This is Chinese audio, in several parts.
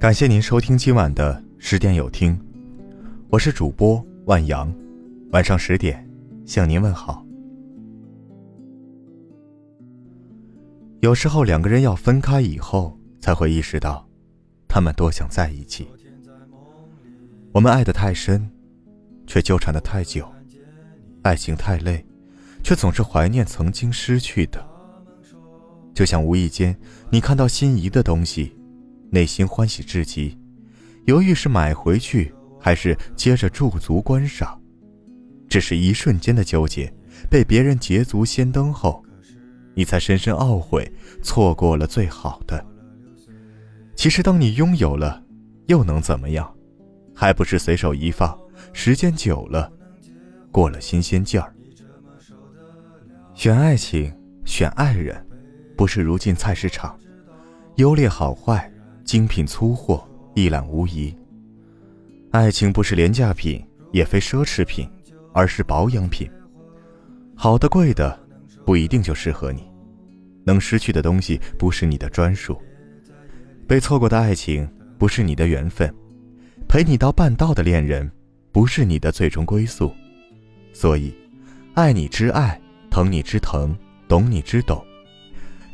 感谢您收听今晚的十点有听，我是主播万阳，晚上十点向您问好。有时候两个人要分开以后，才会意识到，他们多想在一起。我们爱得太深，却纠缠得太久；爱情太累，却总是怀念曾经失去的。就像无意间你看到心仪的东西，内心欢喜至极，犹豫是买回去还是接着驻足观赏。只是一瞬间的纠结，被别人捷足先登后，你才深深懊悔错过了最好的。其实，当你拥有了，又能怎么样？还不是随手一放，时间久了，过了新鲜劲儿。选爱情，选爱人。不是如今菜市场，优劣好坏，精品粗货一览无遗。爱情不是廉价品，也非奢侈品，而是保养品。好的贵的，不一定就适合你。能失去的东西，不是你的专属。被错过的爱情，不是你的缘分。陪你到半道的恋人，不是你的最终归宿。所以，爱你之爱，疼你之疼，懂你之懂。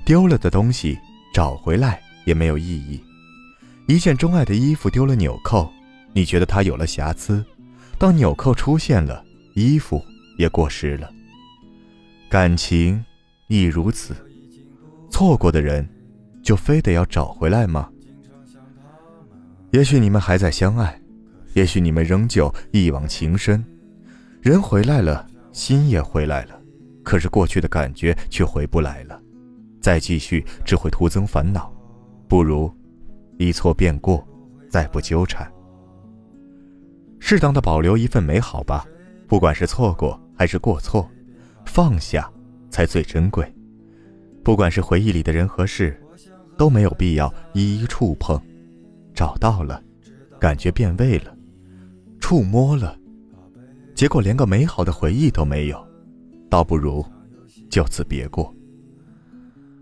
丢了的东西找回来也没有意义。一件钟爱的衣服丢了纽扣，你觉得它有了瑕疵；当纽扣出现了，衣服也过时了。感情亦如此，错过的人，就非得要找回来吗？也许你们还在相爱，也许你们仍旧一往情深，人回来了，心也回来了，可是过去的感觉却回不来了。再继续只会徒增烦恼，不如一错便过，再不纠缠。适当的保留一份美好吧，不管是错过还是过错，放下才最珍贵。不管是回忆里的人和事，都没有必要一一触碰。找到了，感觉变味了；触摸了，结果连个美好的回忆都没有，倒不如就此别过。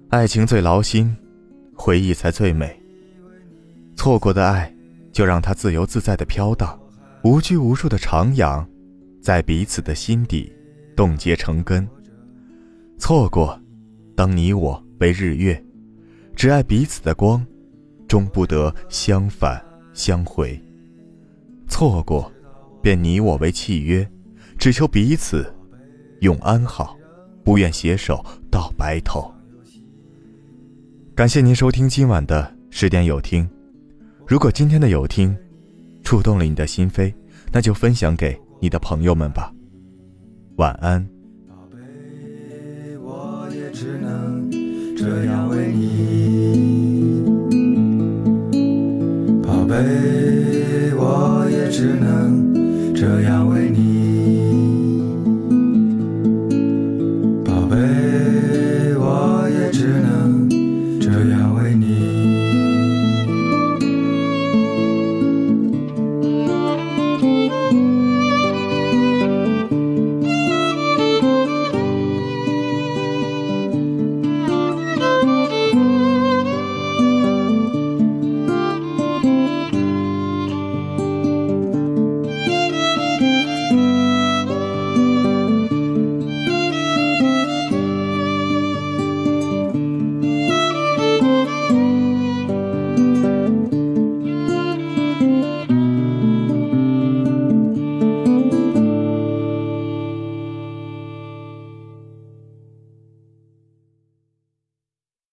爱情最劳心，回忆才最美。错过的爱，就让它自由自在的飘荡，无拘无束的徜徉，在彼此的心底冻结成根。错过，当你我为日月，只爱彼此的光，终不得相反相回。错过，便你我为契约，只求彼此永安好，不愿携手到白头。感谢您收听今晚的十点有听。如果今天的有听触动了你的心扉，那就分享给你的朋友们吧。晚安。宝贝，我也只能这样为你。宝贝，我也只能这样为。